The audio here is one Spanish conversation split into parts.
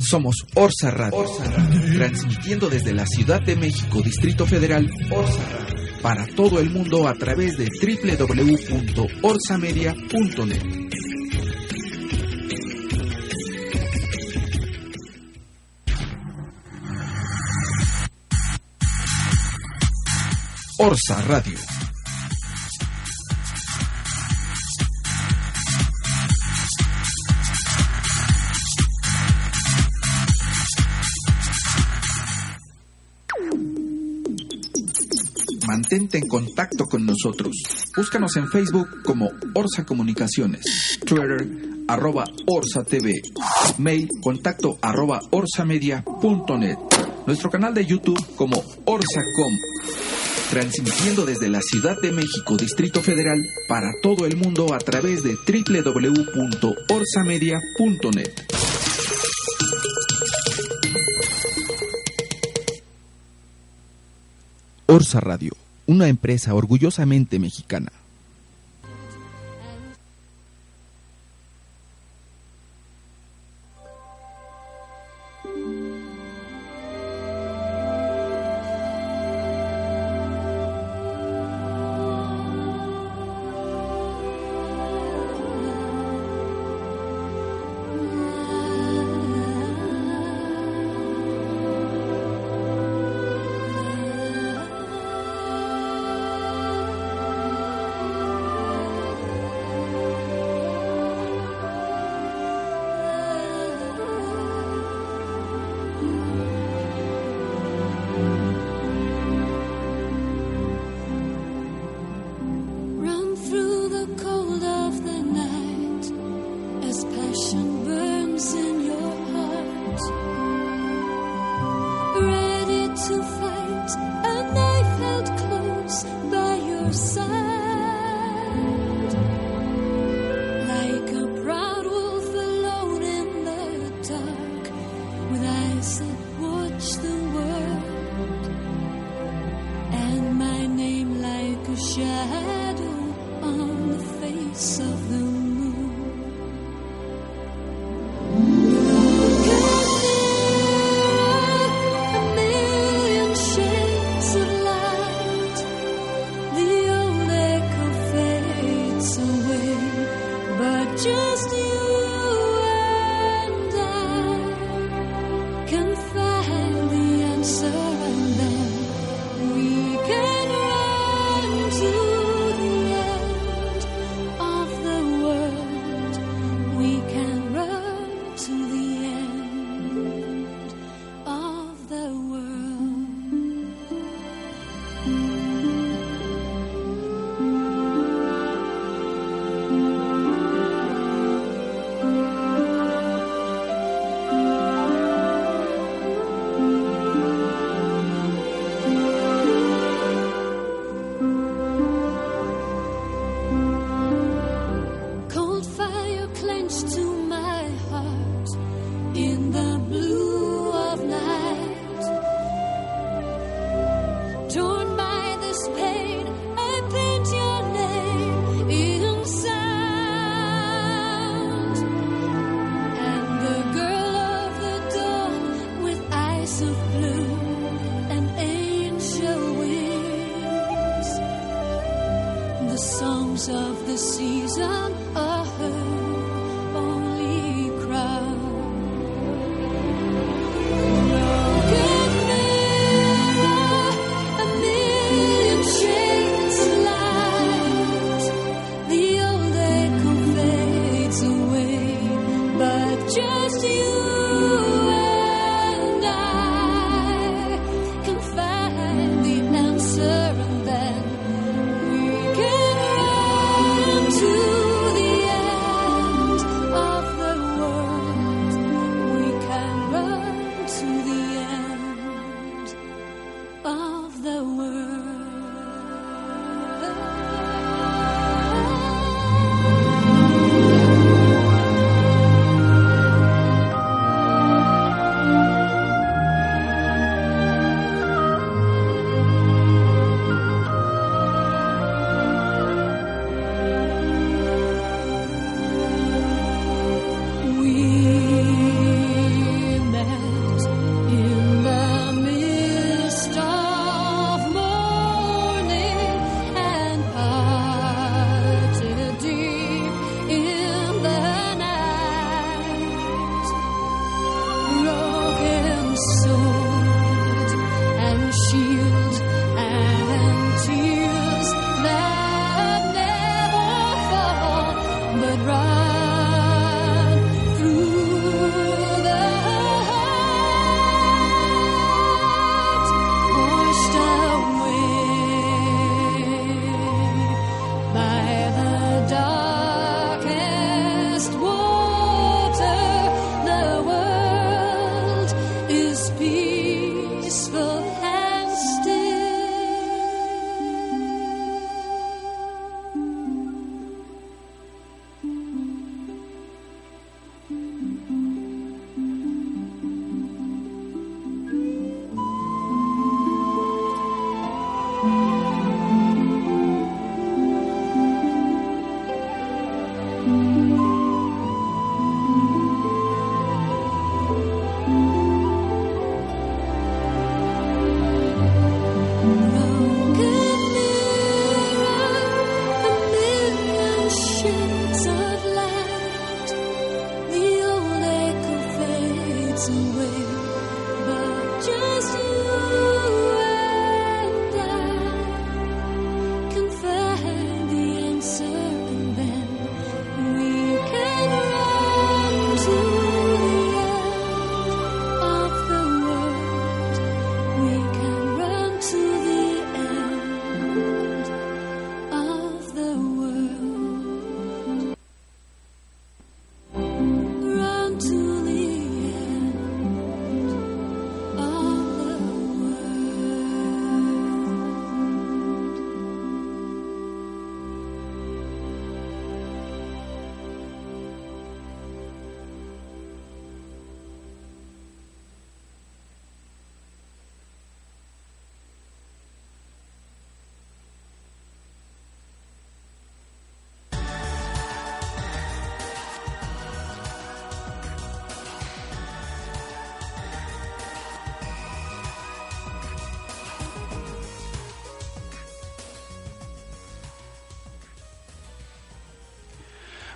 Somos Orsa Radio, transmitiendo desde la Ciudad de México, Distrito Federal, Orsa Radio, para todo el mundo a través de www.orsamedia.net. Orsa Radio. Mantente en contacto con nosotros. Búscanos en Facebook como Orsa Comunicaciones, Twitter arroba Orsa TV, mail contacto arroba orsamedia.net, nuestro canal de YouTube como Orsacom, transmitiendo desde la Ciudad de México, Distrito Federal, para todo el mundo a través de www.orsamedia.net. Orsa Radio, una empresa orgullosamente mexicana.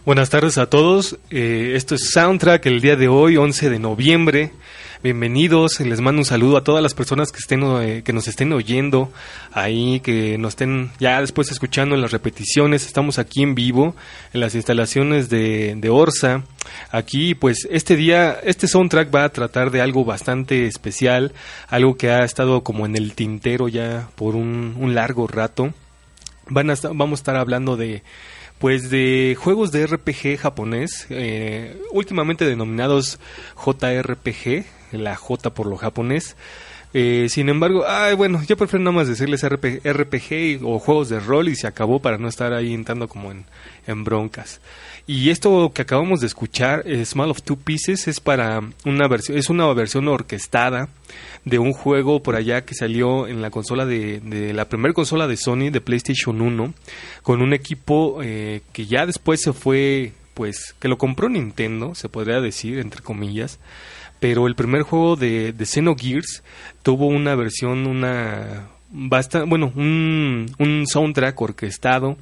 Buenas tardes a todos. Eh, esto es Soundtrack el día de hoy, 11 de noviembre. Bienvenidos. Les mando un saludo a todas las personas que estén eh, que nos estén oyendo ahí, que nos estén ya después escuchando en las repeticiones. Estamos aquí en vivo en las instalaciones de, de Orsa. Aquí, pues, este día, este soundtrack va a tratar de algo bastante especial, algo que ha estado como en el tintero ya por un, un largo rato. Van a, vamos a estar hablando de pues de juegos de RPG japonés, eh, últimamente denominados JRPG, la J por lo japonés. Eh, sin embargo, ay, bueno, yo prefiero nada más decirles RPG, o juegos de rol y se acabó para no estar ahí entrando como en, en broncas. Y esto que acabamos de escuchar, eh, Small of Two Pieces, es para una versión, es una versión orquestada de un juego por allá que salió en la consola de, de la primera consola de Sony, de PlayStation 1, con un equipo eh, que ya después se fue, pues, que lo compró Nintendo, se podría decir, entre comillas. Pero el primer juego de, de Xenogears tuvo una versión, una, bastante, bueno, un, un soundtrack orquestado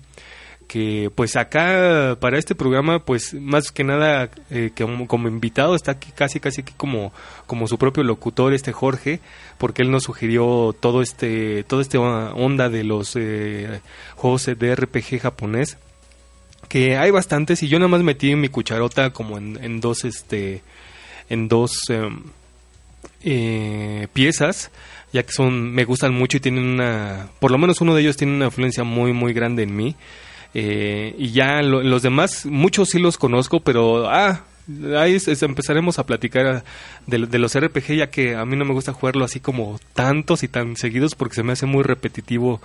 que pues acá para este programa pues más que nada eh, que como, invitado está aquí casi casi como como su propio locutor este Jorge porque él nos sugirió todo este todo este onda de los eh, juegos de RPG japonés que hay bastantes y yo nada más metí mi cucharota como en, en dos este en dos em, eh, piezas ya que son me gustan mucho y tienen una por lo menos uno de ellos tiene una influencia muy muy grande en mí eh, y ya los demás, muchos sí los conozco, pero ah, ahí empezaremos a platicar de, de, los RPG, ya que a mí no me gusta jugarlo así como tantos y tan seguidos porque se me hace muy repetitivo,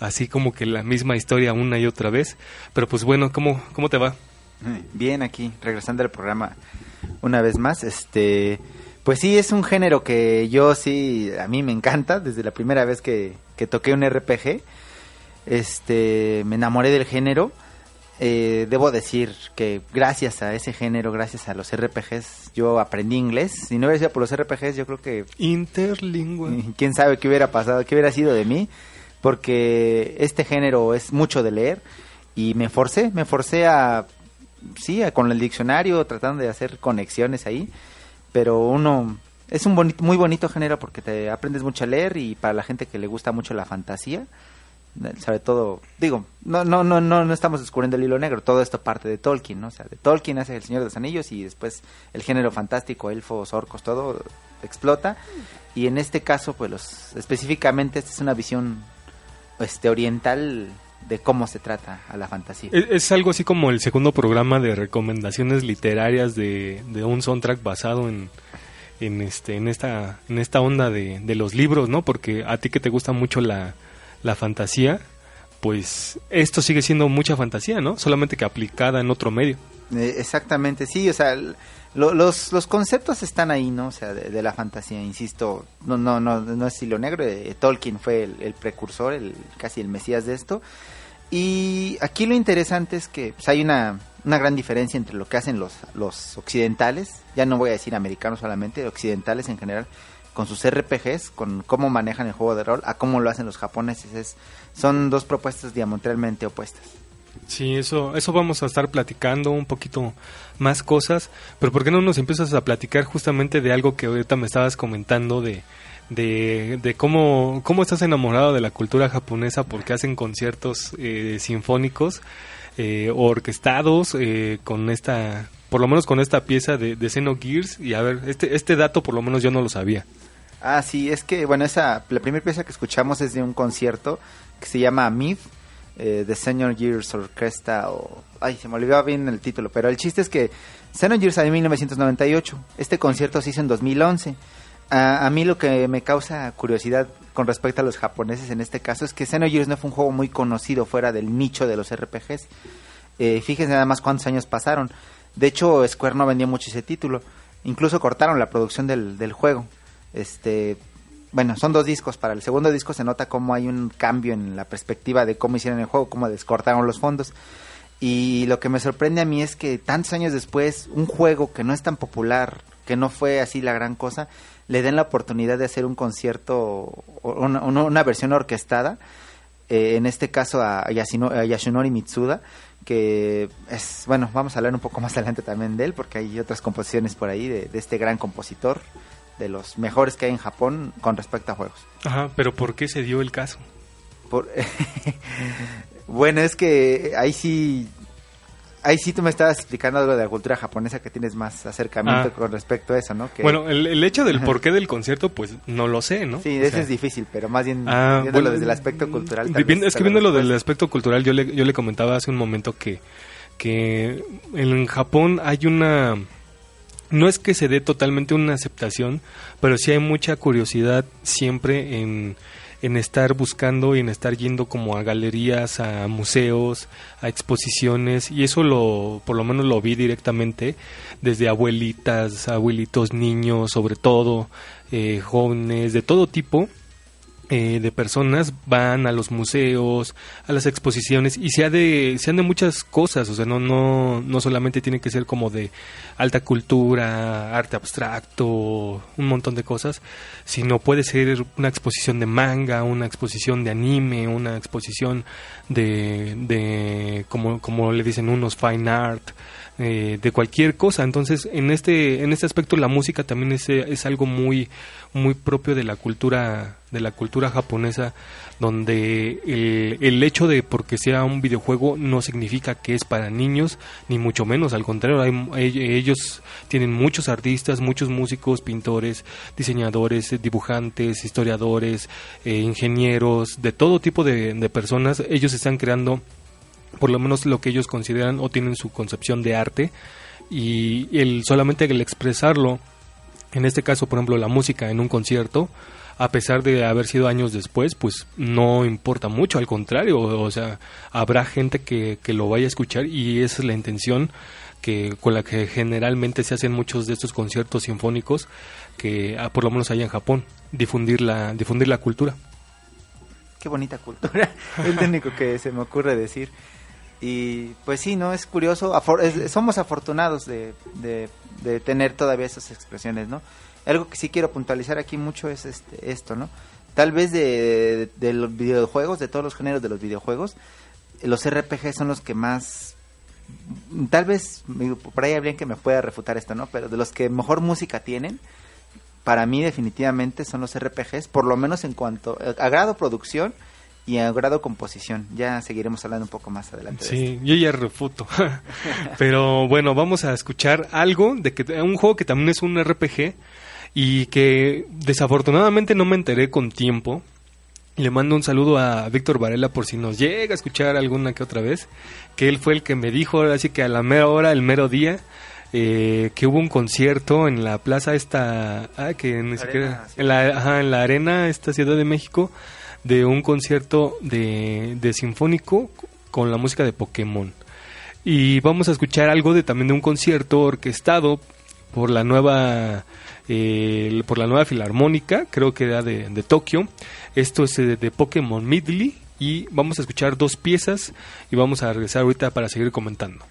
así como que la misma historia una y otra vez. Pero pues bueno, ¿cómo, cómo te va? Bien, aquí, regresando al programa una vez más, este... Pues sí, es un género que yo sí, a mí me encanta, desde la primera vez que, que toqué un RPG este, me enamoré del género. Eh, debo decir que gracias a ese género, gracias a los RPGs, yo aprendí inglés. Si no hubiera sido por los RPGs, yo creo que... Interlingüe. ¿Quién sabe qué hubiera pasado, qué hubiera sido de mí? Porque este género es mucho de leer y me forcé, me forcé a... Sí, con el diccionario, tratando de hacer conexiones ahí. Pero uno... Es un bonito, muy bonito género porque te aprendes mucho a leer y para la gente que le gusta mucho la fantasía, sobre todo, digo, no, no, no, no, no estamos descubriendo el hilo negro, todo esto parte de Tolkien, ¿no? O sea, de Tolkien hace El Señor de los Anillos y después el género fantástico, elfos, orcos, todo explota. Y en este caso, pues los, específicamente esta es una visión este, oriental de cómo se trata a la fantasía. Es, algo así como el segundo programa de recomendaciones literarias de, de un soundtrack basado en, en este en esta en esta onda de, de los libros, ¿no? Porque a ti que te gusta mucho la la fantasía, pues esto sigue siendo mucha fantasía, ¿no? Solamente que aplicada en otro medio. Eh, exactamente, sí, o sea, los, los conceptos están ahí, ¿no? O sea, de, la fantasía, insisto, no, no, no, no es hilo negro, eh, Tolkien fue el, precursor, el, casi el mesías de esto. Y aquí lo interesante es que pues, hay una, una gran diferencia entre lo que hacen los, los occidentales, ya no voy a decir americanos solamente, occidentales en general, con sus RPGs, con cómo manejan el juego de rol, a cómo lo hacen los japoneses. Es, son dos propuestas diametralmente opuestas. Sí, eso, eso vamos a estar platicando un poquito más cosas, pero ¿por qué no nos empiezas a platicar justamente de algo que ahorita me estabas comentando de, de, de cómo, cómo estás enamorado de la cultura japonesa porque hacen conciertos eh, sinfónicos eh, orquestados eh, con esta, por lo menos con esta pieza de, de Xenogears y a ver, este, este dato por lo menos yo no lo sabía. Ah, sí, es que, bueno, esa, la primera pieza que escuchamos es de un concierto que se llama Myth, eh, de Senior Years Orquesta, o... Ay, se me olvidó bien el título, pero el chiste es que Senior Years en 1998, este concierto se hizo en 2011. A, a, mí lo que me causa curiosidad con respecto a los japoneses en este caso es que Xenogears no fue un juego muy conocido fuera del nicho de los RPGs. Eh, fíjense nada más cuántos años pasaron. De hecho, Square no vendió mucho ese título. Incluso cortaron la producción del, del juego. Este, bueno, son dos discos. Para el segundo disco se nota cómo hay un cambio en la perspectiva de cómo hicieron el juego, cómo descortaron los fondos. Y lo que me sorprende a mí es que tantos años después, un juego que no es tan popular, que no fue así la gran cosa, le den la oportunidad de hacer un concierto, una, versión orquestada. eh, en este caso a, Yasino- a Yasunori Mitsuda, que es, bueno, vamos a hablar un poco más adelante también de él, porque hay otras composiciones por ahí de, de este gran compositor, de los mejores que hay en Japón con respecto a juegos. Ajá, pero ¿por qué se dio el caso? Por- bueno, es que ahí sí, ahí sí tú me estabas explicando algo de la cultura japonesa que tienes más acercamiento Ah. con respecto a eso, ¿no? Que, Bueno, el, el hecho del porqué del concierto, pues no lo sé, ¿no? sí, O ese sea, es difícil, pero más bien Ah, viéndolo bueno, desde el aspecto cultural. vez es que te lo viendo lo del respuesta. aspecto cultural, yo le, yo le comentaba hace un momento que, que en Japón hay una... No es que se dé totalmente una aceptación, pero sí hay mucha curiosidad siempre en, en estar buscando y en estar yendo como a galerías, a museos, a exposiciones, y eso lo, por lo menos lo vi directamente desde abuelitas, abuelitos, niños, sobre todo, eh, jóvenes, de todo tipo, eh, de personas van a los museos, a las exposiciones y se ha de, se han de muchas cosas, o sea, no, no, no solamente tiene que ser como de alta cultura, arte abstracto, un montón de cosas, sino puede ser una exposición de manga, una exposición de anime, una exposición de, de como, como le dicen unos, fine art, eh, de cualquier cosa. Entonces, en este, en este aspecto, la música también es, es algo muy, muy propio de la cultura, de la cultura japonesa, donde el, hecho de porque sea un videojuego no significa que es para niños, ni mucho menos, al contrario, hay- ellos tienen muchos artistas, muchos músicos, pintores, diseñadores, dibujantes, historiadores, eh, ingenieros, de todo tipo de, de personas, ellos están creando por lo menos lo que ellos consideran o tienen su concepción de arte y el solamente el expresarlo en este caso por ejemplo la música en un concierto a pesar de haber sido años después pues no importa mucho al contrario o sea habrá gente que, que lo vaya a escuchar y esa es la intención que con la que generalmente se hacen muchos de estos conciertos sinfónicos que ah, por lo menos allá en Japón difundir la difundir la cultura Qué bonita cultura, es lo único que se me ocurre decir. Y pues sí, ¿no? Es curioso, somos afortunados de, de, de tener todavía esas expresiones, ¿no? Algo que sí quiero puntualizar aquí mucho es este, esto, ¿no? Tal vez de, de los videojuegos, de todos los géneros de los videojuegos, los RPG son los que más tal vez por ahí habría que me pueda refutar esto, ¿no? Pero de los que mejor música tienen, para mí definitivamente son los RPGs, por lo menos en cuanto a grado producción y a grado composición. Ya seguiremos hablando un poco más adelante. de Sí, yo ya refuto. Pero bueno, vamos a escuchar algo de que un juego que también es un RPG y que desafortunadamente no me enteré con tiempo. Le mando un saludo a Víctor Varela por si nos llega a escuchar alguna que otra vez, que él fue el que me dijo, así que a la mera hora, el mero día, eh, que hubo un concierto en la plaza esta, ah, que ni Arena, siquiera, sí. en la, ajá, en la arena, esta Ciudad de México, de un concierto de, de sinfónico con la música de Pokémon. Y vamos a escuchar algo de también de un concierto orquestado por la nueva eh, por la nueva filarmónica, creo que era de, de Tokio. Esto es eh, de Pokémon Midley y vamos a escuchar dos piezas y vamos a regresar ahorita para seguir comentando.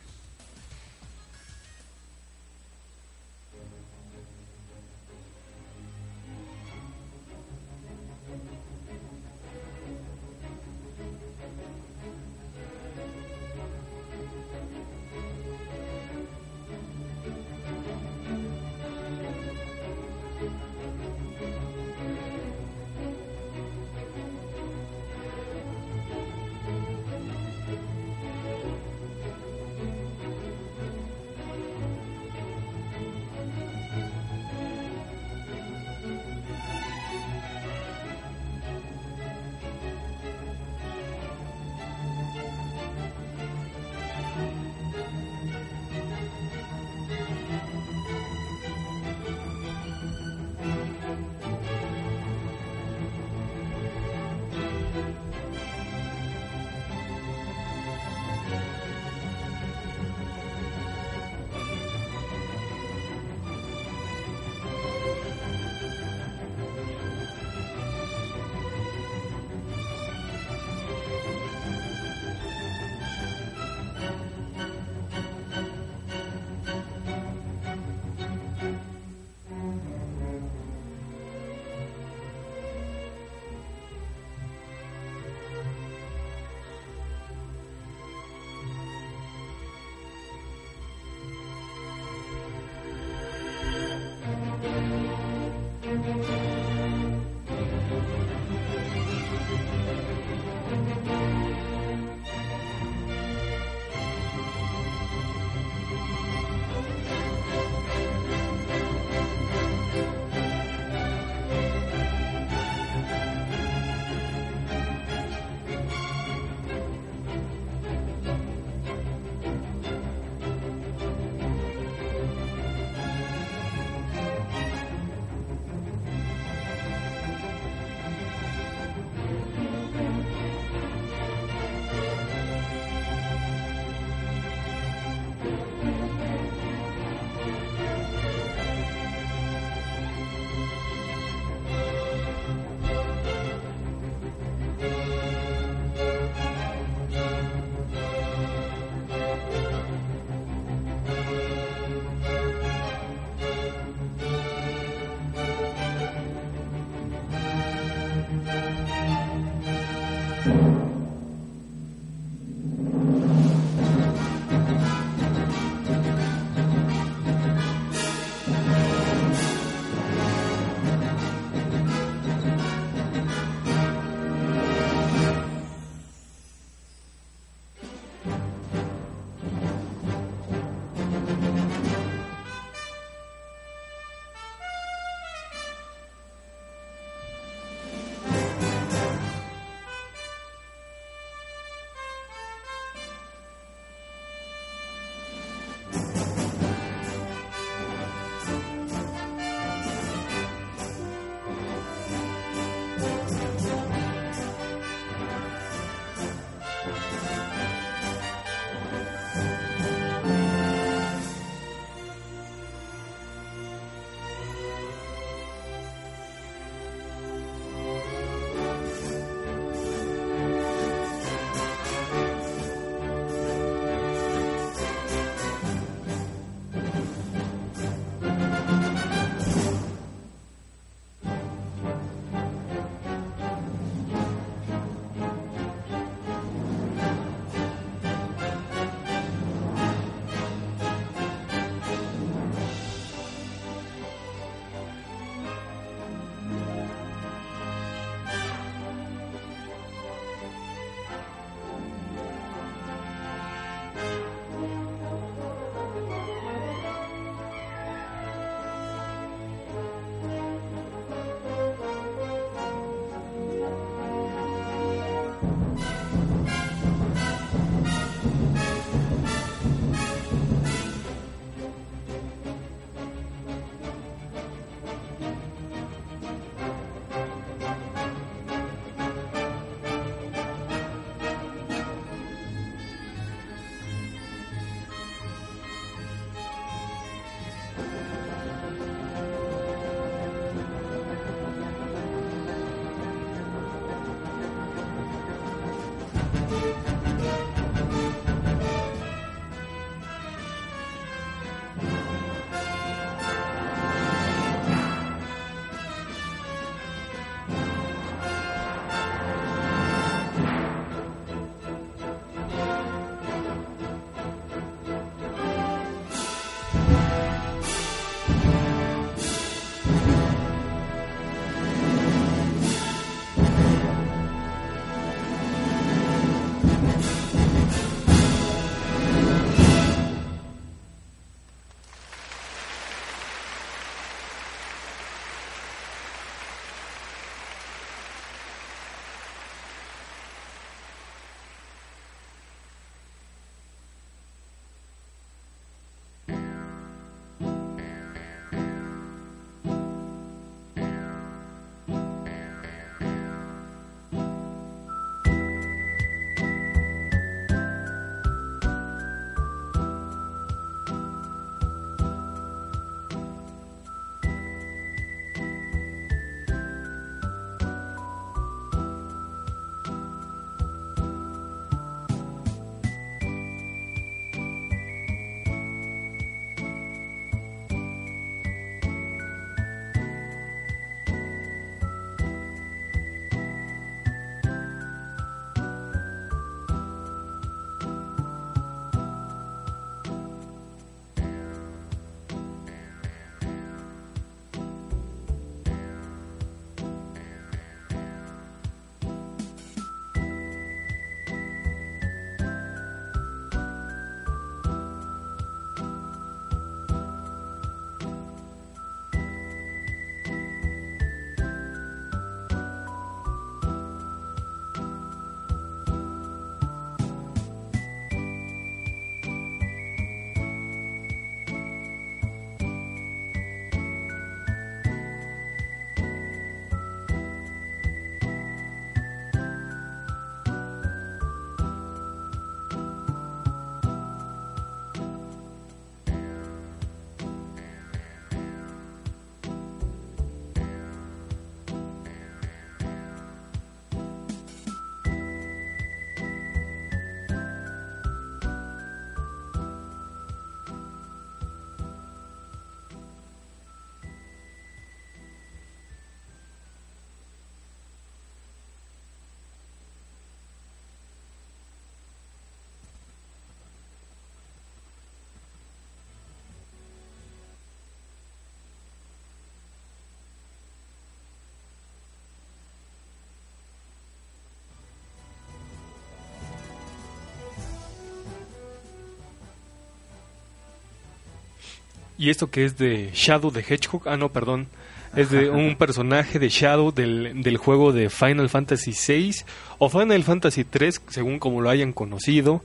Y esto que es de Shadow the Hedgehog, ah no, perdón, es de un personaje de Shadow del, del juego de Final Fantasy VI o Final Fantasy III, según como lo hayan conocido.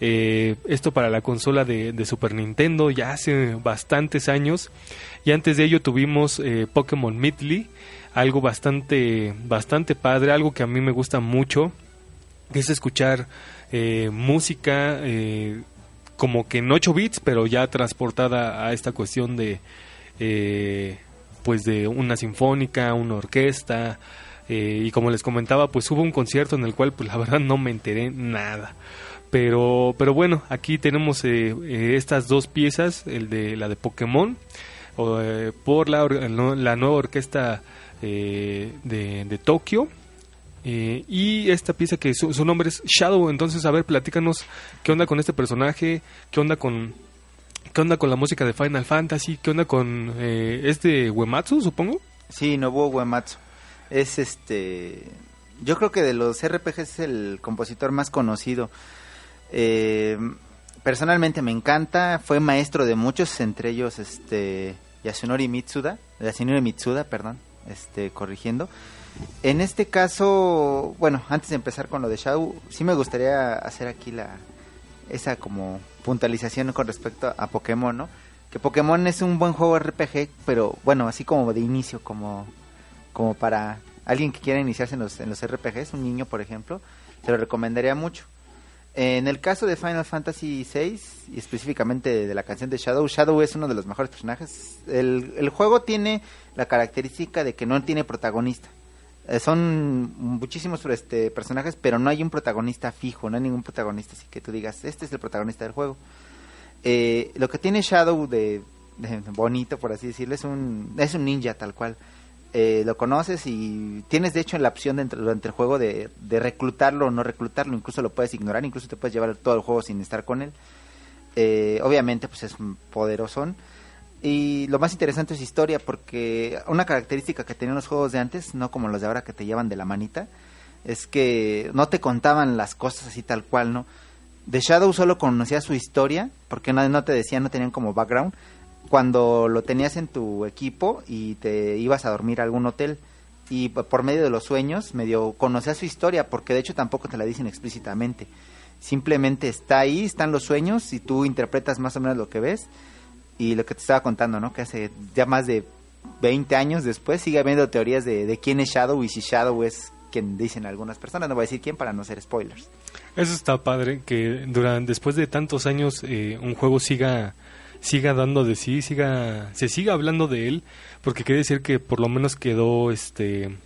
Eh, esto para la consola de, de Super Nintendo ya hace bastantes años. Y antes de ello tuvimos eh, Pokémon Midley, algo bastante, bastante padre, algo que a mí me gusta mucho, que es escuchar eh, música eh, como que en 8 bits, pero ya transportada a esta cuestión de, eh, pues de una sinfónica, una orquesta. eh, y como les comentaba, pues hubo un concierto en el cual, pues la verdad no me enteré nada. Pero, pero bueno, aquí tenemos eh, eh, estas dos piezas, el de la de Pokémon, eh, por la, la nueva orquesta de, de Tokio. Eh, y esta pieza que su, su nombre es Shadow. Entonces, a ver, platícanos qué onda con este personaje, qué onda con, qué onda con la música de Final Fantasy, qué onda con eh, es de Uematsu, supongo. Sí, Nobuo Uematsu. Es este. Yo creo que de los RPGs es el compositor más conocido. Eh, personalmente me encanta. Fue maestro de muchos, entre ellos este Yasunori Mitsuda. Yasunori Mitsuda, perdón. Este, corrigiendo. En este caso, bueno, antes de empezar con lo de Shadow, sí me gustaría hacer aquí la esa como puntualización con respecto a Pokémon, ¿no? Que Pokémon es un buen juego RPG, pero bueno, así como de inicio, como, como para alguien que quiera iniciarse en los, en los RPGs, un niño por ejemplo, te lo recomendaría mucho. En el caso de Final Fantasy VI, y específicamente de la canción de Shadow, Shadow es uno de los mejores personajes. El juego tiene la característica de que no tiene protagonista. Eh, son muchísimos este, personajes, pero no hay un protagonista fijo, no hay ningún protagonista así que tú digas, este es el protagonista del juego. Eh, lo que tiene Shadow de, bonito, por así decirlo, es un, es un ninja tal cual. Eh, lo conoces y tienes de hecho la opción de, durante el juego de, de reclutarlo o no reclutarlo, incluso lo puedes ignorar, incluso te puedes llevar todo el juego sin estar con él. Eh, obviamente pues es poderosón. Y lo más interesante es historia, porque una característica que tenían los juegos de antes, no como los de ahora que te llevan de la manita, es que no te contaban las cosas así tal cual, ¿no? De Shadow solo conocías su historia, porque no, no te decían, no tenían como background, cuando lo tenías en tu equipo y te ibas a dormir a algún hotel. Y por medio de los sueños, medio conocías su historia, porque de hecho tampoco te la dicen explícitamente. Simplemente está ahí, están los sueños y tú interpretas más o menos lo que ves y lo que te estaba contando, ¿no? Que hace ya más de 20 años después sigue habiendo teorías de, quién es Shadow y si Shadow es quien dicen algunas personas. No voy a decir quién para no ser spoilers. Eso está padre, que durante, después de tantos años eh, un juego siga siga dando de sí, siga se siga hablando de él, porque quiere decir que por lo menos quedó este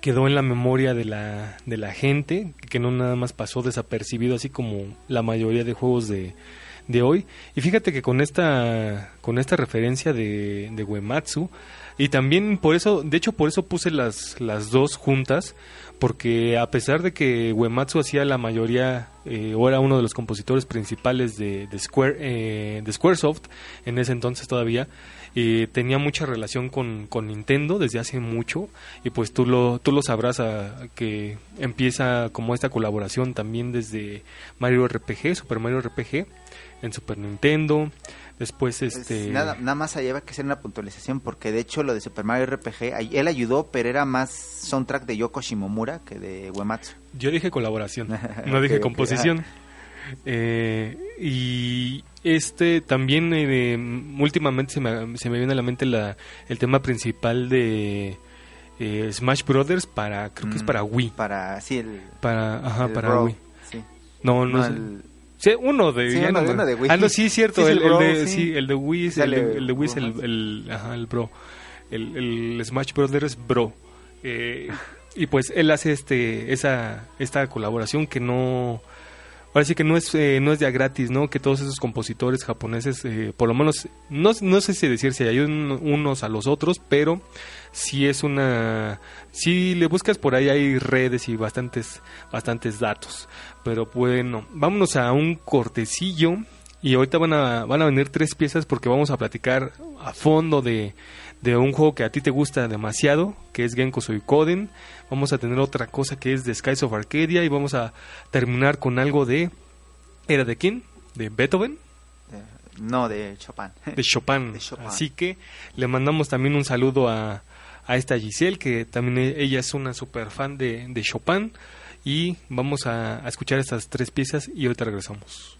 quedó en la memoria de la de la gente, que no nada más pasó desapercibido así como la mayoría de juegos de de hoy. Y fíjate que con esta con esta referencia de de Uematsu y también por eso, de hecho por eso puse las las dos juntas porque a pesar de que Uematsu hacía la mayoría eh, o era uno de los compositores principales de, de Square eh, de Squaresoft en ese entonces todavía eh, tenía mucha relación con, con Nintendo desde hace mucho y pues tú lo tú lo sabrás a- que empieza como esta colaboración también desde Mario RPG Super Mario RPG en Super Nintendo después Pues, este nada, nada más allá que hacer una puntualización porque de hecho lo de Super Mario RPG, él ayudó, pero era más soundtrack de Yoko Shimomura que de Uematsu. Yo dije colaboración, no dije composición. Eh, y este también eh, últimamente se me, se me viene a la mente la, el tema principal de eh, Smash Brothers para creo que es Mm, para Wii, Para, sí, el, para ajá, el para Bro, Wii. sí. No, no, el- Sí, uno de, Sí, uno no de- me- uno de Wii. Ah, no, sí, cierto, Sí, el, el de, sí. el de Wii es el, el de Wii es el, ajá, el Bro. El, el Smash Brothers Bro. Eh, y pues él hace este esa esta colaboración que no ahora sí que no es eh, no es ya gratis no que todos esos compositores japoneses eh, por lo menos no, no sé si decir si ayudan unos a los otros pero sí es una si le buscas por ahí hay redes y bastantes bastantes datos. Pero bueno vámonos a un cortecillo y ahorita van a van a venir tres piezas porque vamos a platicar a fondo de de un juego que a ti te gusta demasiado, que es Genko Suikoden. Vamos a tener otra cosa que es de Skies of Arcadia y vamos a terminar con algo de ¿Era de quién? ¿De Beethoven? No, de Chopin. de Chopin. De Chopin. Así que le mandamos también un saludo a, a esta Giselle, que también e- ella es una super fan de, de Chopin. Y vamos a, a escuchar estas tres piezas y ahorita regresamos.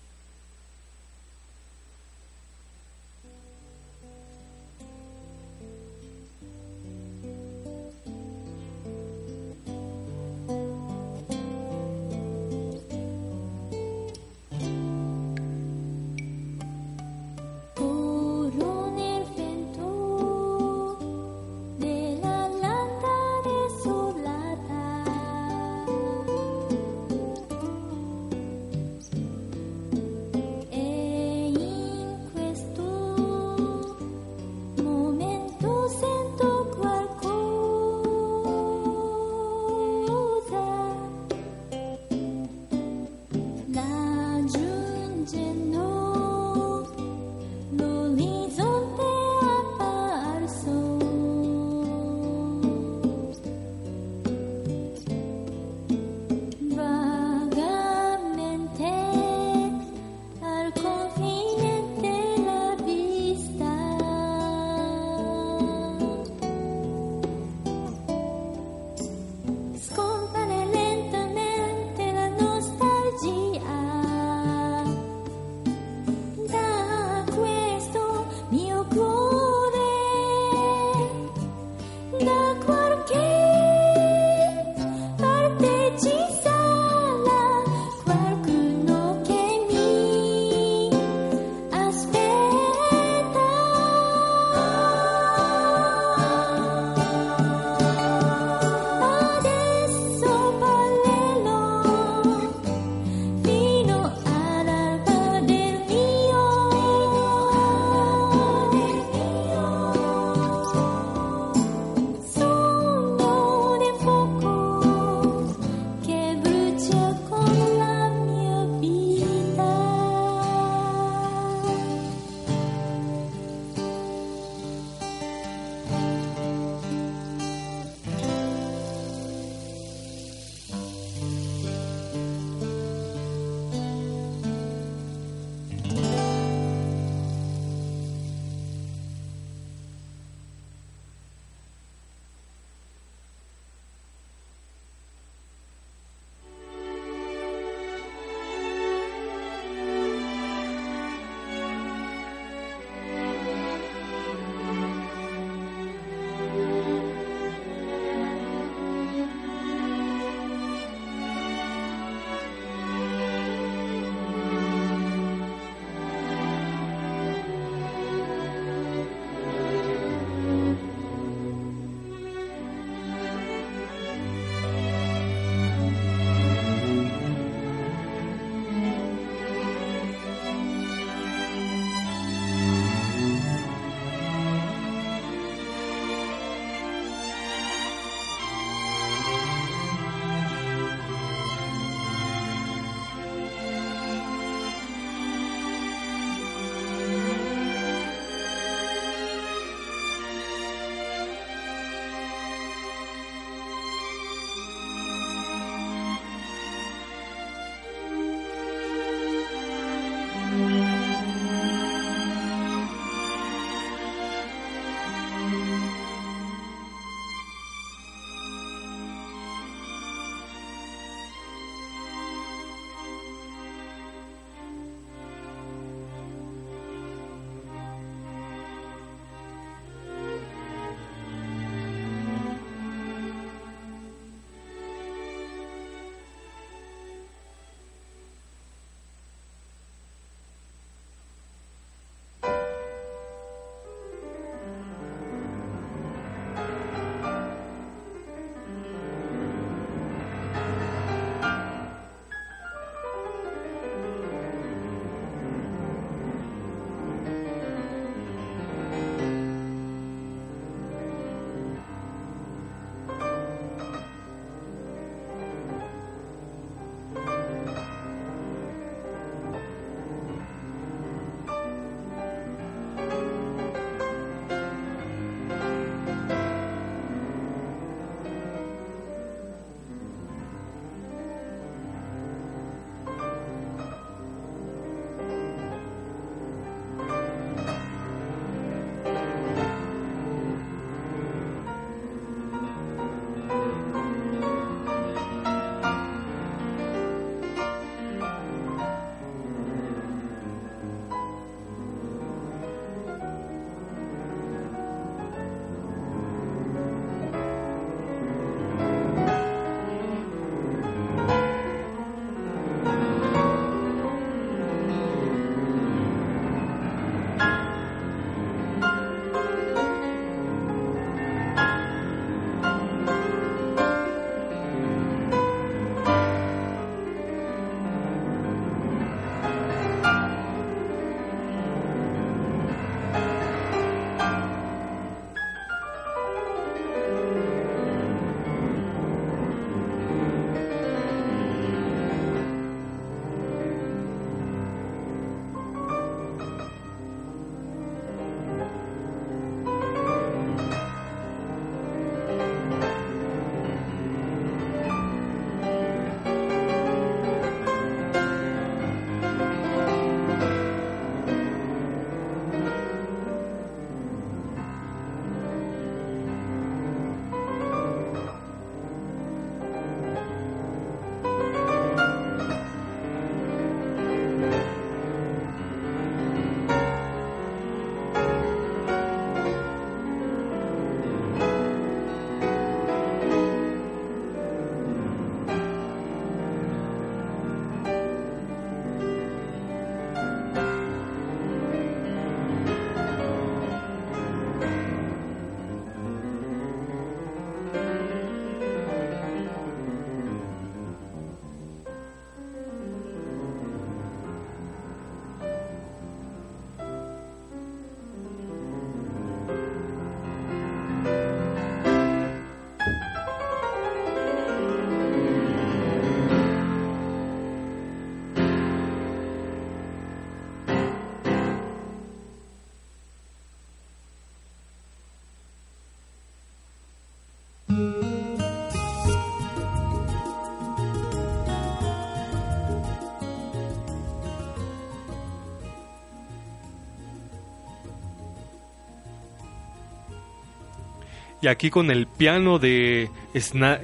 Y aquí con el piano de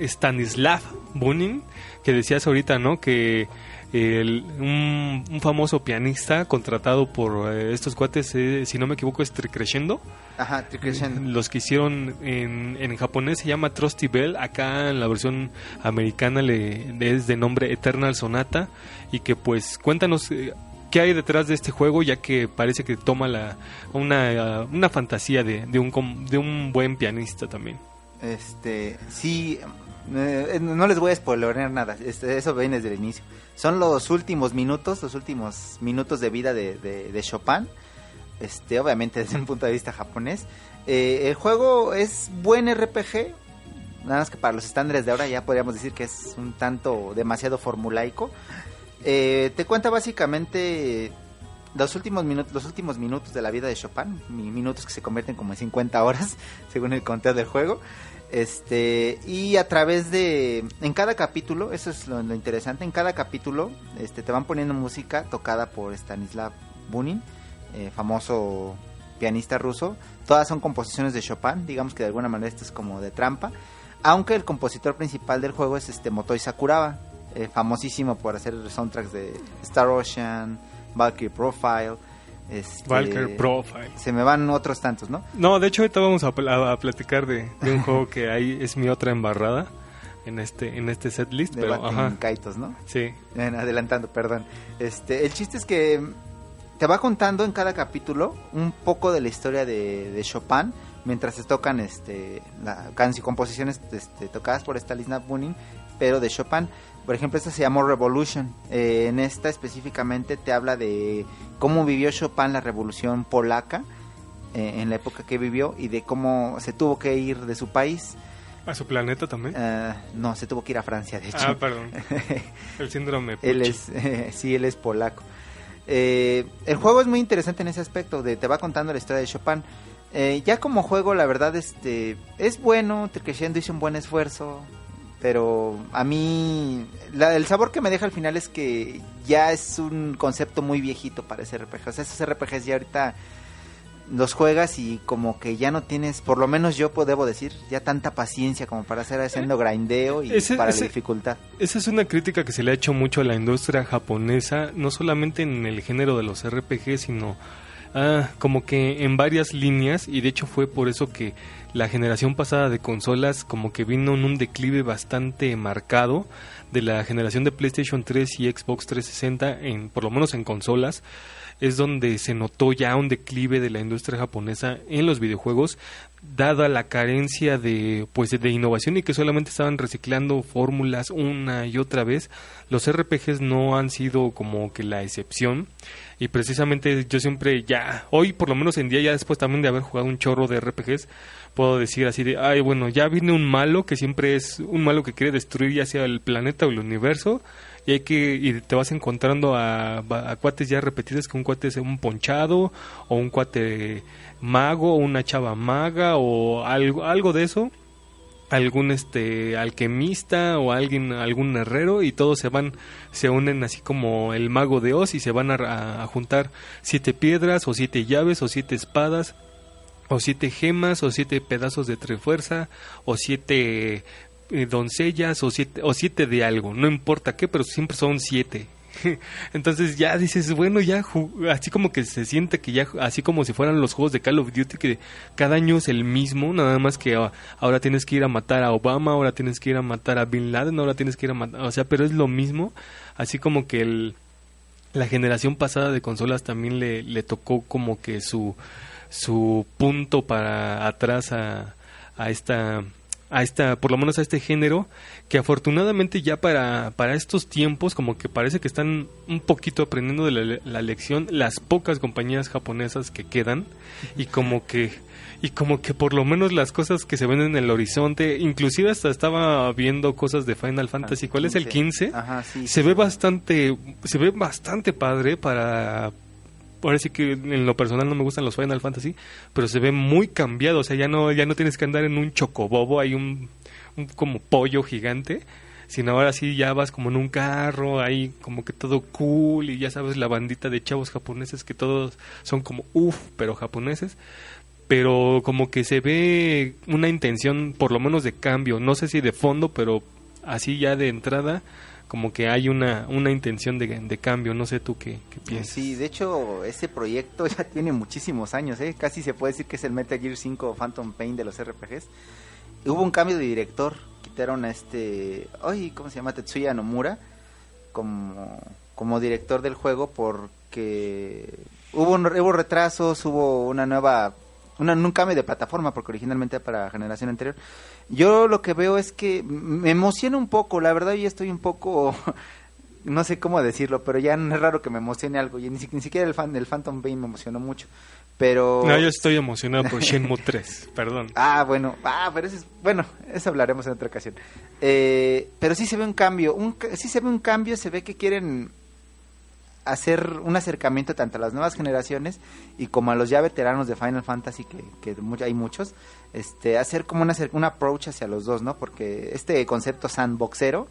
Stanislav Bunin, que decías ahorita, ¿no? Que el- un, un famoso pianista contratado por eh, estos cuates, eh, si no me equivoco, es Tricrescendo. Ajá, Tricrescendo. Los que hicieron en, en japonés se llama Trusty Bell, acá en la versión americana le, le es de nombre Eternal Sonata y que pues cuéntanos eh, qué hay detrás de este juego ya que parece que toma la una, una fantasía de, de un de un buen pianista también. Este, sí, eh, no les voy a spoilear nada, este, eso viene desde el inicio. Son los últimos minutos, los últimos minutos de vida de, de- de Chopin, este, obviamente desde un punto de vista japonés. Eh, el juego es buen RPG, nada más que para los estándares de ahora ya podríamos decir que es un tanto demasiado formulaico. Eh, te cuenta básicamente los últimos minutos los últimos minutos de la vida de Chopin mi- minutos que se convierten como en 50 horas según el conteo del juego. Este y a través de en cada capítulo eso es lo, lo interesante en cada capítulo este te van poniendo música tocada por Stanislav Bunin eh, famoso pianista ruso. Todas son composiciones de Chopin digamos que de alguna manera esto es como de trampa. Aunque el compositor principal del juego es este Motoi Sakuraba eh, famosísimo por hacer soundtracks de Star Ocean Valkyrie Profile este, Valkyrie Profile. se me van otros tantos no No, de hecho ahorita vamos a, pl- a- a platicar de, de un juego que ahí es mi otra embarrada en este en este set list, de pero ajá, Kaitos, ¿no? sí. Bueno, adelantando, perdón. Este, el chiste es que te va contando en cada capítulo un poco de la historia de, de Chopin mientras se tocan este la composiciones este, tocadas por Stanislav Bunin, pero de Chopin. Por ejemplo, esta se llamó Revolution. Eh, en esta específicamente te habla de cómo vivió Chopin la revolución polaca eh, en la época que vivió y de cómo se tuvo que ir de su país. A su planeta también. Eh, no, se tuvo que ir a Francia, de hecho. ah, perdón. El síndrome Él es, eh, sí, él es polaco. Eh, el juego es muy interesante en ese aspecto, de te va contando la historia de Chopin. Eh, ya como juego, la verdad, este, es bueno, Crescendo hizo un buen esfuerzo, pero a mí la- el sabor que me deja al final es que ya es un concepto muy viejito para ese RPG. O sea, esos RPGs ya ahorita los juegas y como que ya no tienes, por lo menos yo pues, debo decir, ya tanta paciencia como para hacer haciendo grindeo y Ese- para ese- la dificultad. Esa es una crítica que se le ha hecho mucho a la industria japonesa, no solamente en el género de los RPG, sino ah, como que en varias líneas, y de hecho fue por eso que la generación pasada de consolas como que vino en un declive bastante marcado de la generación de PlayStation 3 y Xbox 360, en, por lo menos en consolas, es donde se notó ya un declive de la industria japonesa en los videojuegos, dada la carencia de pues de innovación y que solamente estaban reciclando fórmulas una y otra vez. Los RPGs no han sido como que la excepción y precisamente yo siempre ya hoy por lo menos en día ya después también de haber jugado un chorro de RPGs puedo decir así de ay bueno ya viene un malo que siempre es un malo que quiere destruir ya sea el planeta o el universo y hay que y te vas encontrando a, cuates ya repetidos que un cuate es un ponchado o un cuate mago o una chava maga o algo algo de eso algún este alquimista o alguien algún herrero y todos se van se unen así como el mago de Oz y se van a juntar siete piedras o siete llaves o siete espadas o siete gemas o siete pedazos de trefuerza o siete eh, doncellas o siete o siete de algo no importa qué pero siempre son siete. Entonces ya dices, bueno, ya así como que se siente que ya, así como si fueran los juegos de Call of Duty, que cada año es el mismo, nada más que ah, ahora tienes que ir a matar a Obama, ahora tienes que ir a matar a Bin Laden, ahora tienes que ir a matar, o sea, pero es lo mismo, así como que el, la generación pasada de consolas también le, le tocó como que su, su punto para atrás a, a esta a esta, por lo menos a este género, que afortunadamente ya para, para estos tiempos como que parece que están un poquito aprendiendo de la, la lección las pocas compañías japonesas que quedan y como que y como que por lo menos las cosas que se ven en el horizonte, inclusive hasta estaba viendo cosas de Final Fantasy, ¿cuál es el 15? Ajá, sí. se ve bastante se ve bastante padre para ahora sí que en lo personal no me gustan los Final Fantasy pero se ve muy cambiado o sea ya no ya no tienes que andar en un chocobobo hay un, un como pollo gigante sino ahora sí ya vas como en un carro ahí como que todo cool y ya sabes la bandita de chavos japoneses que todos son como uff pero japoneses pero como que se ve una intención por lo menos de cambio, no sé si de fondo, pero así ya de entrada como que hay una, una intención de, de cambio, no sé tú qué, piensas. Sí, de hecho, ese proyecto ya tiene muchísimos años, ¿eh? Casi se puede decir que es el Metal Gear 5 Phantom Pain de los RPGs. Hubo un cambio de director, quitaron a este, ay, ¿cómo se llama? Tetsuya Nomura como, como director del juego porque hubo, un- hubo retrasos, hubo una nueva, una, un cambio de plataforma porque originalmente era para generación anterior. Yo lo que veo es que me emociona un poco, la verdad yo estoy un poco no sé cómo decirlo, pero ya no es raro que me emocione algo. Y ni, si- ni siquiera el fan del Phantom Pain me emocionó mucho. Pero. No, yo estoy emocionado por Shenmue 3, perdón. Ah, bueno, ah, pero eso es, bueno, eso hablaremos en otra ocasión. Eh, pero sí se ve un cambio, un, sí se ve un cambio, se ve que quieren hacer un acercamiento tanto a las nuevas generaciones y como a los ya veteranos de Final Fantasy, que, que hay muchos, este, hacer como un, acer- un approach hacia los dos, ¿no? Porque este concepto sandboxero,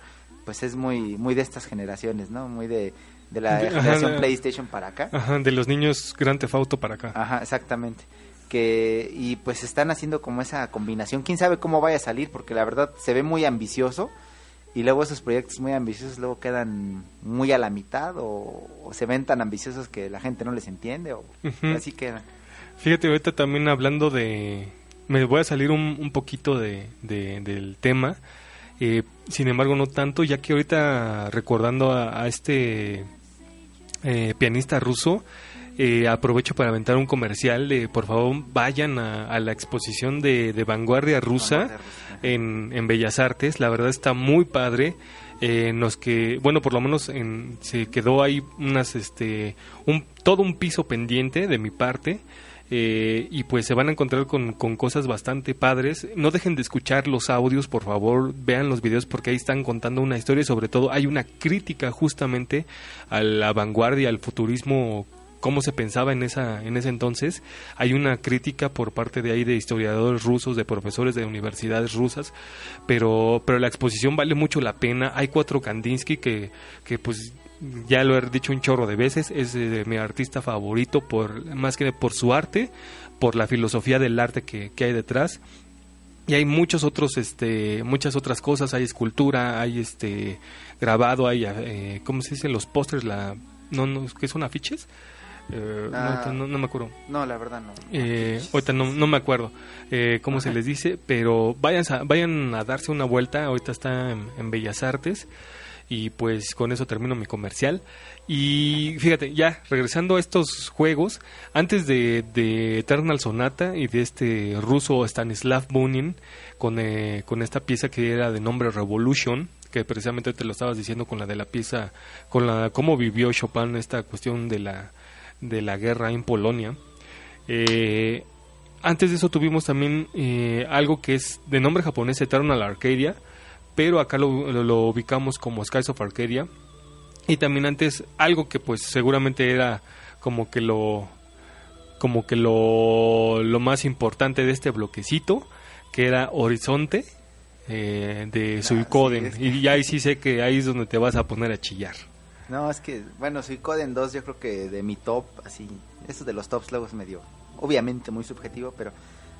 pues es muy, muy de estas generaciones, ¿no? Muy de, de la De- generación PlayStation para acá. Ajá, de los niños Grand Theft Auto para acá. Ajá, exactamente. Que, y pues están haciendo como esa combinación. Quién sabe cómo vaya a salir, porque la verdad se ve muy ambicioso. Y luego esos proyectos muy ambiciosos luego quedan muy a la mitad o, o se ven tan ambiciosos que la gente no les entiende o así quedan. Fíjate, ahorita también hablando de... Me voy a salir un, un poquito de, de- del tema, eh, sin embargo no tanto, ya que ahorita recordando a, a este eh, pianista ruso, eh, aprovecho para aventar un comercial de por favor vayan a, a la exposición de, de vanguardia rusa Vanguardia rusa. en, en Bellas Artes, la verdad está muy padre. eh, en los que, bueno, por lo menos en, se quedó ahí unas, este, un, todo un piso pendiente de mi parte. eh, y pues se van a encontrar con, con cosas bastante padres. No dejen de escuchar los audios, por favor, vean los videos porque ahí están contando una historia y sobre todo hay una crítica justamente a la vanguardia, al futurismo cómo se pensaba en esa en ese entonces hay una crítica por parte de ahí de historiadores rusos de profesores de universidades rusas pero pero la exposición vale mucho la pena. Hay cuatro Kandinsky que que pues ya lo he dicho un chorro de veces es eh, mi artista favorito por más que por su arte por la filosofía del arte que, que hay detrás. Y hay muchos otros este muchas otras cosas hay escultura hay este grabado hay eh, cómo se dice los pósters la no no qué son afiches Eh, no, Ah. no me acuerdo No, la verdad no. eh, ahorita no, no me acuerdo eh, cómo se les dice, pero vayan a, vayan a darse una vuelta, ahorita está en, en Bellas Artes y pues con eso termino mi comercial. Y fíjate, ya regresando a estos juegos, antes de, de Eternal Sonata y de este ruso Stanislav Bunin con, eh, con esta pieza que era de nombre Revolution, que precisamente te lo estabas diciendo con la de la pieza, con la cómo vivió Chopin esta cuestión de la, de la guerra en Polonia. Eh, antes de eso tuvimos también eh, algo que es de nombre japonés Eternal Arcadia, pero acá lo, lo- lo ubicamos como Skies of Arcadia. Y también antes algo que pues seguramente era como que lo como que lo, lo más importante de este bloquecito, que era Horizonte eh, de Suicoden. es que- Y ya ahí sí sé que ahí es donde te vas a poner a chillar. No, es que, bueno, Suicoden 2 yo creo que de mi top, así, eso de los tops luego es medio, obviamente muy subjetivo, pero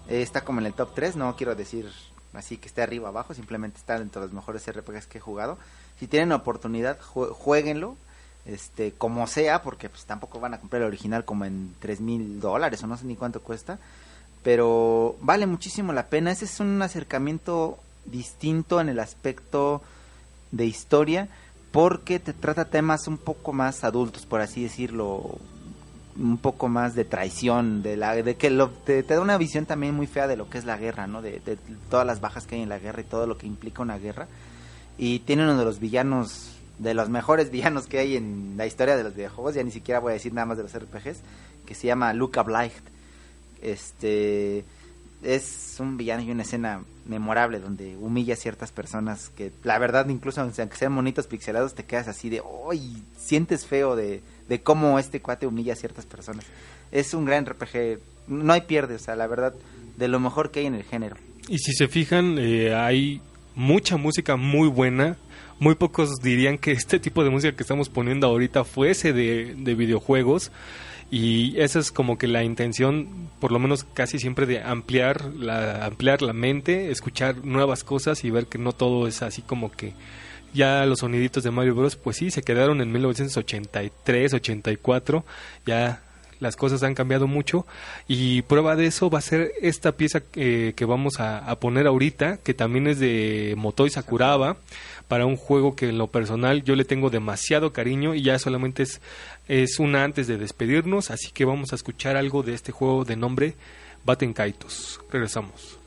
eh, está como en el top 3, no quiero decir así que esté arriba abajo, simplemente está dentro de los mejores RPGs que he jugado. Si tienen oportunidad, jue- jueguenlo, este, como sea, porque pues tampoco van a comprar el original como en 3 mil dólares o no sé ni cuánto cuesta, pero vale muchísimo la pena, ese es un acercamiento distinto en el aspecto de historia porque te trata temas un poco más adultos, por así decirlo, un poco más de traición, de la de que lo, te, da una visión también muy fea de lo que es la guerra, ¿no? De, de todas las bajas que hay en la guerra y todo lo que implica una guerra. Y tiene uno de los villanos, de los mejores villanos que hay en la historia de los videojuegos, ya ni siquiera voy a decir nada más de los RPGs, que se llama Luca Blight. Este es un villano y una escena memorable donde humilla a ciertas personas que la verdad incluso aunque sean monitos pixelados te quedas así de ¡ay! sientes feo de, de cómo este cuate humilla a ciertas personas es un gran RPG no hay pierde o sea la verdad de lo mejor que hay en el género Y si se fijan, eh, hay mucha música muy buena. Muy pocos dirían que este tipo de música que estamos poniendo ahorita fuese de, de videojuegos. Y esa es como que la intención, por lo menos casi siempre de ampliar la, ampliar la mente, escuchar nuevas cosas y ver que no todo es así como que ya los soniditos de Mario Bros. pues sí, se quedaron en 1983, 84, ya las cosas han cambiado mucho y prueba de eso va a ser esta pieza eh, que vamos a, a poner ahorita, que también es de Motoi Sakuraba, para un juego que en lo personal yo le tengo demasiado cariño y ya solamente es, es una antes de despedirnos, así que vamos a escuchar algo de este juego de nombre Baten Kaitos. Regresamos.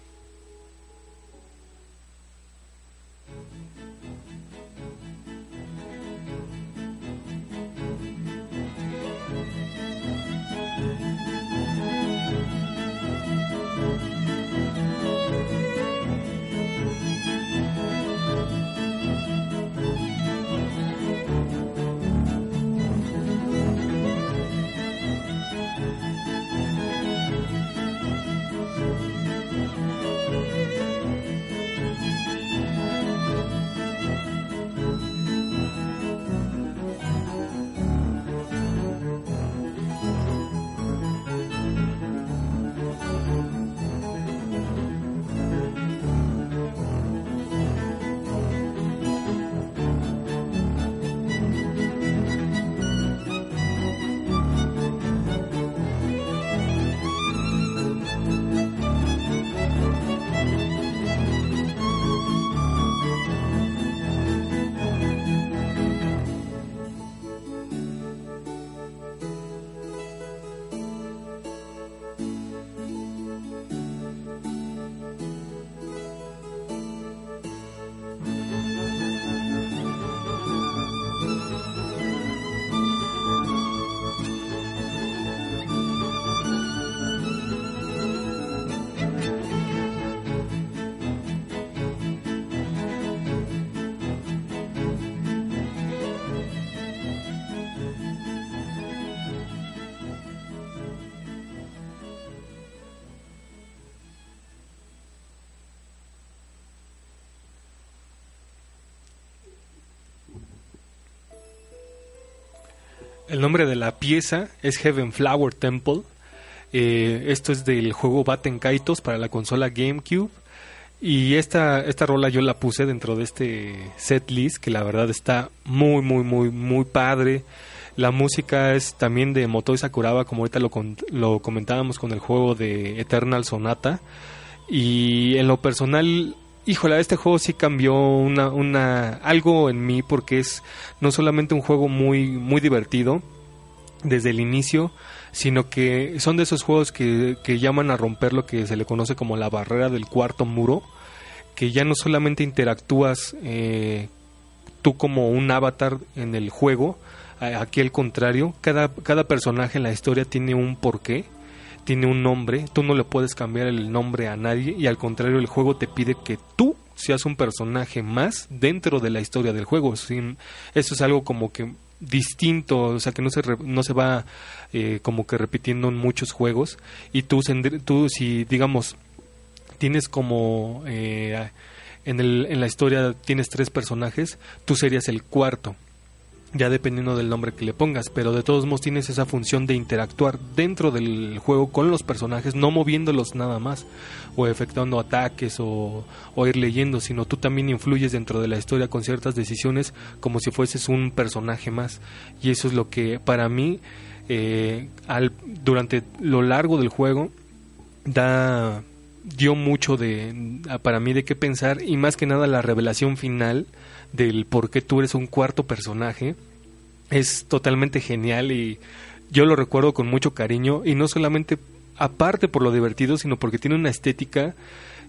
El nombre de la pieza es Heaven Flower Temple. Eh, esto es del juego Batten Kaitos para la consola GameCube. Y esta, esta rola yo la puse dentro de este set list que la verdad está muy, muy, muy, muy padre. La música es también de Motoi Sakuraba, como ahorita lo, lo comentábamos con el juego de Eternal Sonata. Y en lo personal, híjole, este juego sí cambió una, una, algo en mí porque es no solamente un juego muy, muy divertido desde el inicio, sino que son de esos juegos que, que llaman a romper lo que se le conoce como la barrera del cuarto muro, que ya no solamente interactúas eh, tú como un avatar en el juego, aquí al contrario, cada, cada personaje en la historia tiene un porqué, tiene un nombre, tú no le puedes cambiar el nombre a nadie y al contrario el juego te pide que tú seas un personaje más dentro de la historia del juego. Sin, eso es algo como que distinto, o sea que no se, re- no se va eh, como que repitiendo en muchos juegos y tú, si digamos tienes como eh, en, el, en la historia tienes tres personajes, tú serías el cuarto, ya dependiendo del nombre que le pongas, pero de todos modos tienes esa función de interactuar dentro del juego con los personajes, no moviéndolos nada más, o efectuando ataques o, o ir leyendo, sino tú también influyes dentro de la historia con ciertas decisiones como si fueses un personaje más. Y eso es lo que para mí, eh, al, durante lo largo del juego, da dio mucho de para mí de qué pensar y más que nada la revelación final del por qué tú eres un cuarto personaje es totalmente genial y yo lo recuerdo con mucho cariño y no solamente aparte por lo divertido sino porque tiene una estética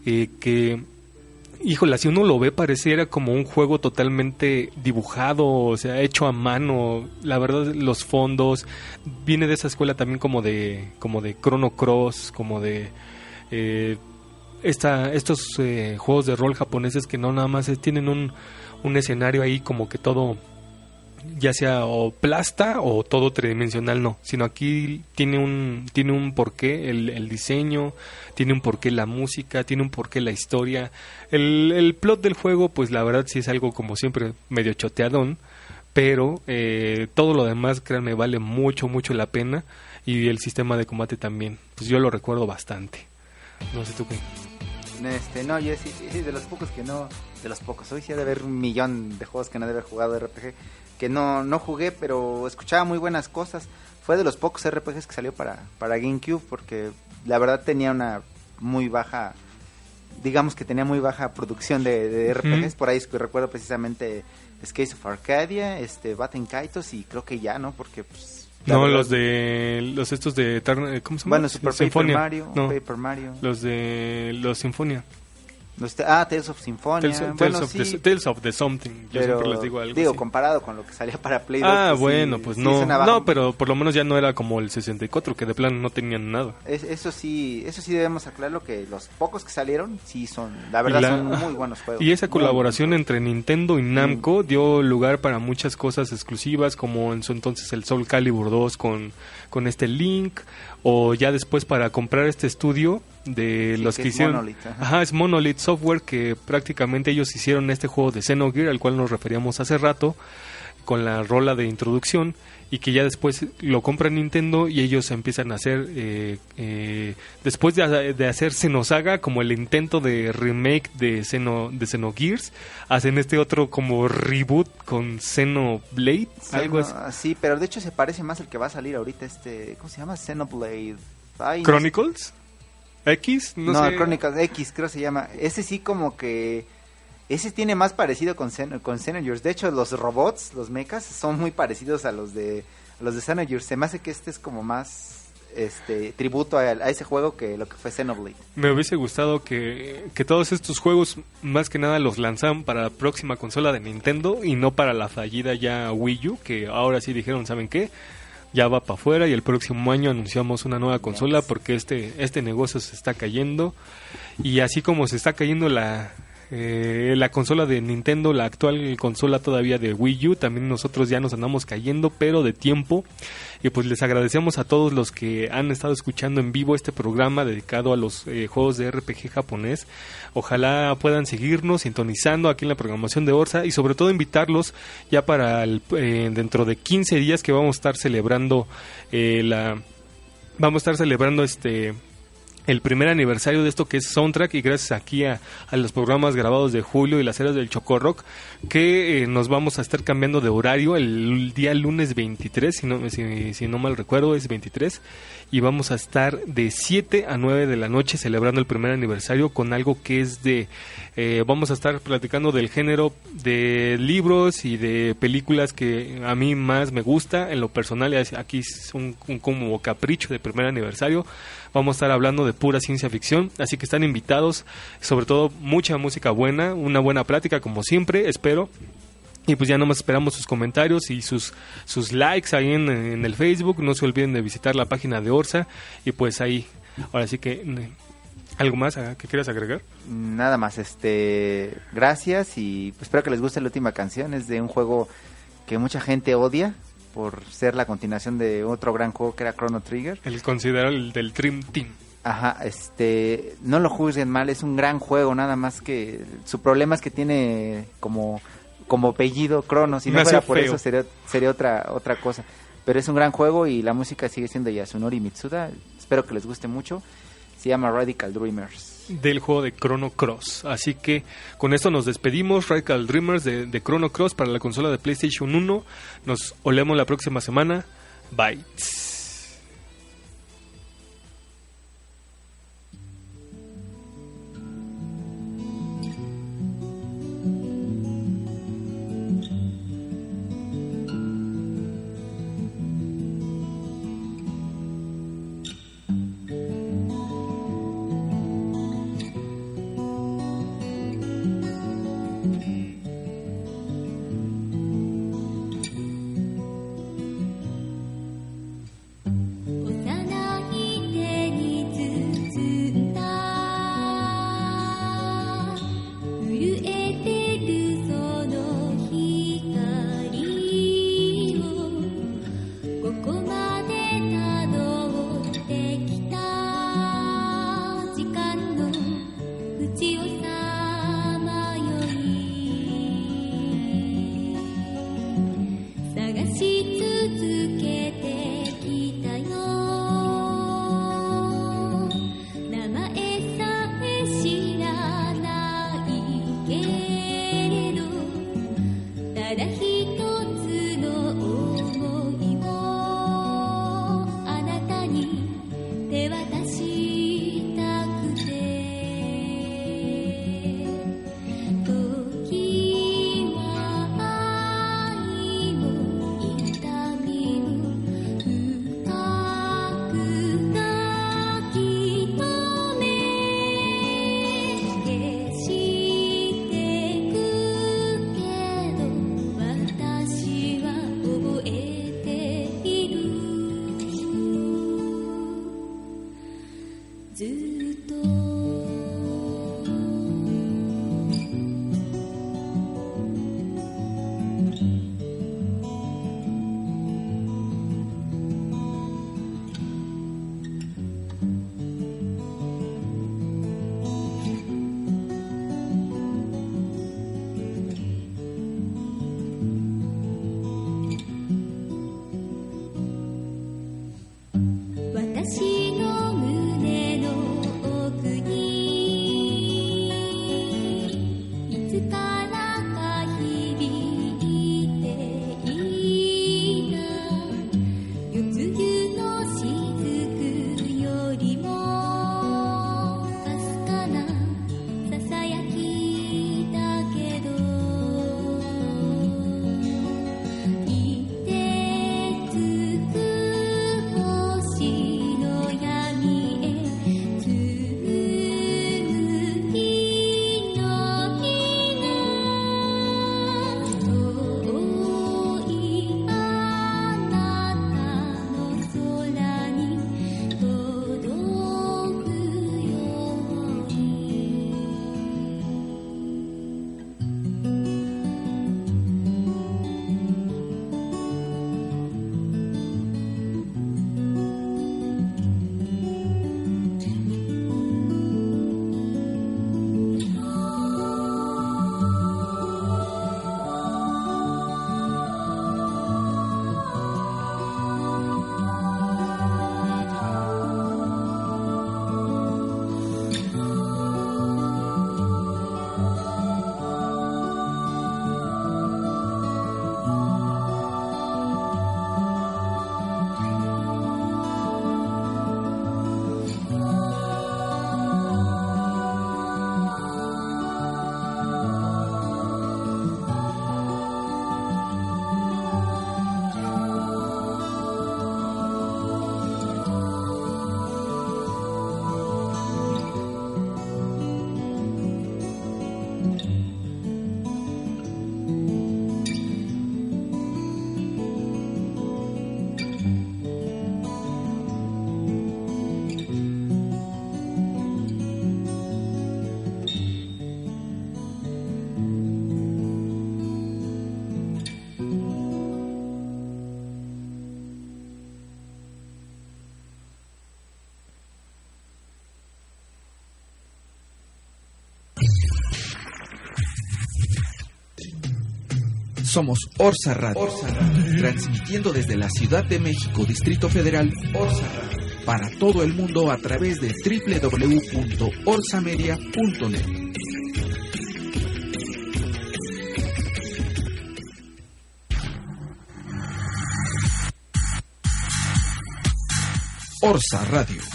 eh, que híjole si uno lo ve pareciera como un juego totalmente dibujado o sea hecho a mano. La verdad los fondos viene de esa escuela también como de como de Chrono Cross como de eh, esta, estos eh, juegos de rol japoneses que no nada más es- tienen un, un escenario ahí como que todo ya sea o plasta o todo tridimensional no sino aquí tiene un tiene un porqué el, diseño tiene un porqué la música tiene un porqué la historia el, el plot del juego pues la verdad sí es algo como siempre medio choteadón pero eh, todo lo demás, créanme, vale mucho, mucho la pena y el sistema de combate también. Pues yo lo recuerdo bastante. No sé tú qué. Este, no, yo sí, sí, de los pocos que no, de los pocos, hoy sí ha de haber un millón de juegos que no debe haber jugado RPG, que no, no jugué, pero escuchaba muy buenas cosas. Fue de los pocos RPGs que salió para, para GameCube, porque la verdad tenía una muy baja, digamos que tenía muy baja producción de, de RPGs, por ahí es que recuerdo precisamente Skates of Arcadia, este, Batten Kaitos y creo que ya, ¿no? Porque pues... No, verdad- los de los estos de ¿cómo se llama? Bueno, Super Paper. Mario, No, Paper Mario. los de los Sinfonia. Ah, Tales of Symphonia. Tales, bueno, Tales of sí, the, Tales of the Something. Yo pero siempre les digo algo digo, así. comparado con lo que salía para Play 2. Ah, pues, sí, bueno, pues sí no. No, pero por lo menos ya no era como el 64, que de plano no tenían nada. Es- eso sí, eso sí debemos aclararlo que los pocos que salieron sí son, la verdad la- son muy buenos juegos. Y esa Muy colaboración buenos entre Nintendo y Namco dio lugar para muchas cosas exclusivas, como en su entonces el Soul Calibur 2 con, con este Link, o ya después para comprar este estudio de Sí, los que que, es hicieron. Monolith, ajá. Ajá, es Monolith Software, que prácticamente ellos hicieron este juego de Xenogear, al cual nos referíamos hace rato, con la rola de introducción y que ya después lo compra Nintendo y ellos empiezan a hacer eh, eh, después de, de hacer Xenosaga como el intento de remake de Xeno de Xenogears hacen este otro como reboot con Xenoblade algo así Xeno- Sí, pero de hecho se parece más al que va a salir ahorita este, ¿cómo se llama? Xenoblade. Ay, no Chronicles X no, No, sé. Chronicles X creo se llama. Ese sí como que... Ese tiene más parecido con, Xen con. De hecho, los robots, los mechas, son muy parecidos a los de a los de Xenogears. Se me hace que este es como más este tributo a, a ese juego que lo que fue Xenoblade. Me hubiese gustado que, que todos estos juegos más que nada los lanzaran para la próxima consola de Nintendo y no para la fallida ya Wii U, que ahora sí dijeron, ¿saben qué? Ya va para afuera y el próximo año anunciamos una nueva consola porque este, este negocio se está cayendo y así como se está cayendo la, eh, la consola de Nintendo, la actual consola todavía de Wii U, también nosotros ya nos andamos cayendo, pero de tiempo. Y pues les agradecemos a todos los que han estado escuchando en vivo este programa dedicado a los eh, juegos de RPG japonés. Ojalá puedan seguirnos sintonizando aquí en la programación de Orsa y sobre todo invitarlos ya para el, eh, dentro de 15 días que vamos a estar celebrando eh, la vamos a estar celebrando este el primer aniversario de esto que es Soundtrack y gracias aquí a, los programas grabados de Julio y las eras del Chocorrock que eh, nos vamos a estar cambiando de horario el día lunes 23 si no, si, si no mal recuerdo es 23 y vamos a estar de 7 a 9 de la noche celebrando el primer aniversario con algo que es de eh, vamos a estar platicando del género de libros y de películas que a mí más me gusta. En lo personal aquí es un, un como capricho de primer aniversario vamos a estar hablando de pura ciencia ficción así que están invitados sobre todo mucha música buena una buena plática como siempre espero y pues ya nomás esperamos sus comentarios y sus, sus likes ahí en, en el Facebook. No se olviden de visitar la página de Orsa. Y pues ahí, ahora sí que... eh, ¿Algo más ah, que quieras agregar? Nada más, este, gracias y pues, espero que les guste la última canción. Es de un juego que mucha gente odia por ser la continuación de otro gran juego que era Chrono Trigger. El considerado el del Dream Team. Ajá, este, no lo juzguen mal, es un gran juego, nada más que su problema es que tiene como, como apellido Crono, si no fuera por feo. eso sería, sería otra, otra cosa. Pero es un gran juego y la música sigue siendo Yasunori Mitsuda, espero que les guste mucho, se llama Radical Dreamers. Del juego de Chrono Cross. Así que con esto nos despedimos, Radical Dreamers de, Chrono Cross para la consola de PlayStation 1. Nos olemos la próxima semana. Bye. Somos Orsa Radio, transmitiendo desde la Ciudad de México, Distrito Federal, Orsa Radio, para todo el mundo a través de www.orsamedia.net. Orsa Radio.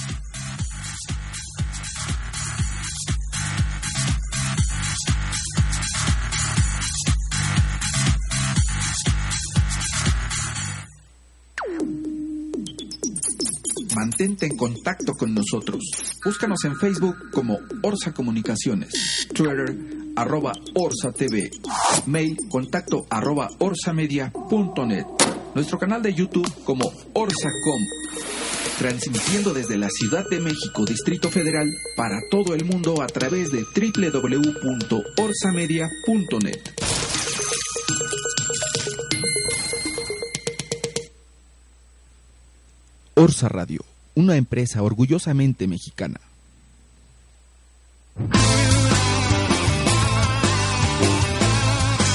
Nosotros. Búscanos en Facebook como Orsa Comunicaciones, Twitter arroba Orsa TV, mail contacto arroba orsamedia.net, nuestro canal de YouTube como Orsacom, transmitiendo desde la Ciudad de México, Distrito Federal, para todo el mundo a través de www.orsamedia.net. Orsa Radio, una empresa orgullosamente mexicana.